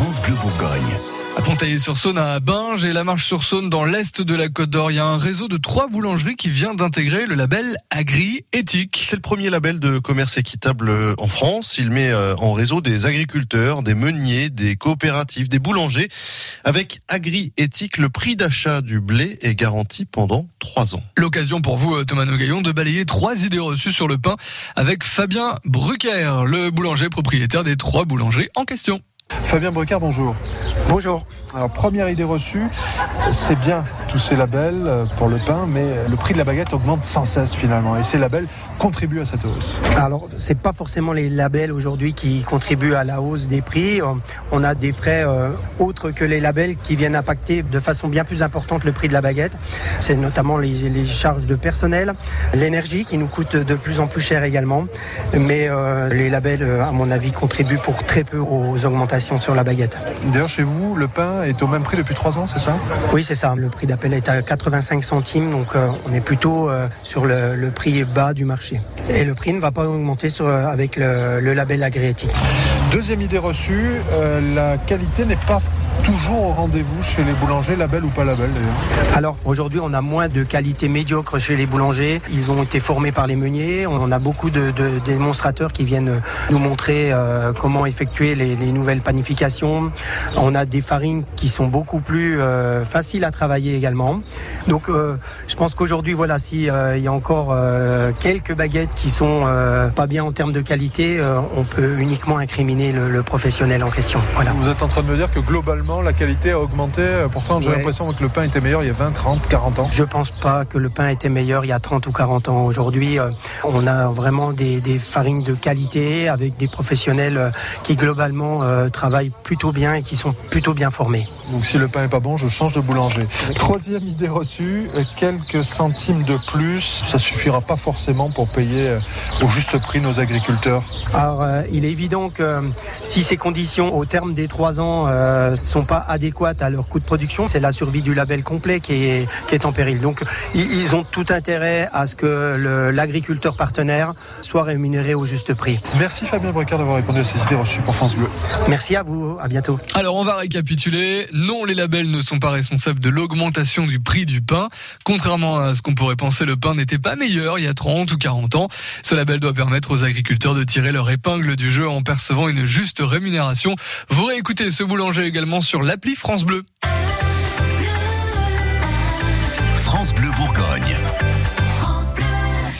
France Bleu Bourgogne. À Pontaillé-sur-Saône, à Binge et la Marche-sur-Saône dans l'est de la Côte d'Or, il y a un réseau de trois boulangeries qui vient d'intégrer le label Agri Éthique. C'est le premier label de commerce équitable en France. Il met euh, en réseau des agriculteurs, des meuniers, des coopératives, des boulangers. Avec Agri Éthique, le prix d'achat du blé est garanti pendant trois ans. L'occasion pour vous, Thomas Nogaillon, de balayer trois idées reçues sur le pain avec Fabien Brucker, le boulanger propriétaire des trois boulangeries en question. Fabien Brocard, bonjour. Bonjour. Alors, première idée reçue, c'est bien tous ces labels euh, pour le pain, mais le prix de la baguette augmente sans cesse finalement. Et ces labels contribuent à cette hausse. Alors, c'est pas forcément les labels aujourd'hui qui contribuent à la hausse des prix. On a des frais euh, autres que les labels qui viennent impacter de façon bien plus importante le prix de la baguette. C'est notamment les, les, charges de personnel, l'énergie qui nous coûte de plus en plus cher également. Mais euh, les labels, à mon avis, contribuent pour très peu aux augmentations sur la baguette. D'ailleurs, chez vous, le pain est au même prix depuis trois ans, c'est ça? Oui, c'est ça. Le prix d'appel est à 85 centimes, donc euh, on est plutôt euh, sur le, prix bas du marché. Et le prix ne va pas augmenter euh, avec le, label agréatique. Deuxième idée reçue, euh, la qualité n'est pas toujours au rendez-vous chez les boulangers, label ou pas label d'ailleurs Alors aujourd'hui on a moins de qualité médiocre chez les boulangers. Ils ont été formés par les meuniers. On a beaucoup de, démonstrateurs qui viennent nous montrer euh, comment effectuer les, les, nouvelles panifications. On a des farines qui sont beaucoup plus euh, faciles à travailler également. Donc je pense qu'aujourd'hui voilà si euh, il y a encore quelques baguettes qui sont pas bien en termes de qualité, on peut uniquement incriminer le, le, professionnel en question. Voilà. Vous êtes en train de me dire que globalement la qualité a augmenté. Pourtant, j'ai ouais. l'impression que le pain était meilleur il y a 20, 30, 40 ans. Je pense pas que le pain était meilleur il y a 30 ou 40 ans. Aujourd'hui, euh, on a vraiment des, des, farines de qualité avec des professionnels euh, qui globalement euh, travaillent plutôt bien et qui sont plutôt bien formés. Donc si le pain est pas bon, je change de boulanger. Troisième idée reçue, quelques centimes de plus, ça suffira pas forcément pour payer au juste prix nos agriculteurs. Alors, il est évident que si ces conditions au terme des trois ans ne euh, sont pas adéquates à leur coût de production, c'est la survie du label complet qui est, qui est en péril. Donc ils ont tout intérêt à ce que l'agriculteur partenaire soit rémunéré au juste prix. Merci Fabien Brocard d'avoir répondu à ces idées reçues pour France Bleu. Merci à vous, à bientôt. Alors on va récapituler. Non, les labels ne sont pas responsables de l'augmentation du prix du pain. Contrairement à ce qu'on pourrait penser, le pain n'était pas meilleur il y a 30 ou 40 ans. Ce label doit permettre aux agriculteurs de tirer leur épingle du jeu en percevant une juste rémunération. Vous réécoutez ce boulanger également sur l'appli France Bleu.